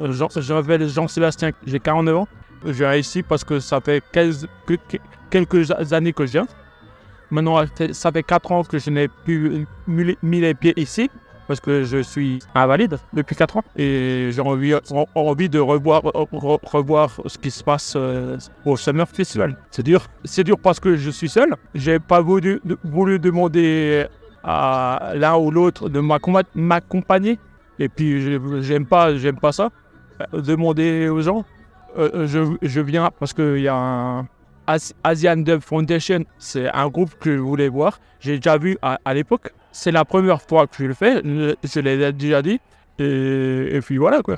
Jean, je m'appelle Jean-Sébastien, j'ai 49 ans. Je viens ici parce que ça fait quelques années que je viens. Maintenant, ça fait 4 ans que je n'ai plus mis les pieds ici parce que je suis invalide depuis 4 ans et j'ai envie, envie de revoir, revoir ce qui se passe euh, au Summer Festival. C'est dur. C'est dur parce que je suis seul. J'ai pas voulu, voulu demander à l'un ou l'autre de m'accompagner. Et puis, j'aime pas, j'aime pas ça. Demander aux gens. Euh, je, je, viens parce qu'il y a un Asian Dub Foundation. C'est un groupe que je voulais voir. J'ai déjà vu à l'époque c'est la première fois que je le fais, je, l'ai déjà dit. Et, puis voilà quoi.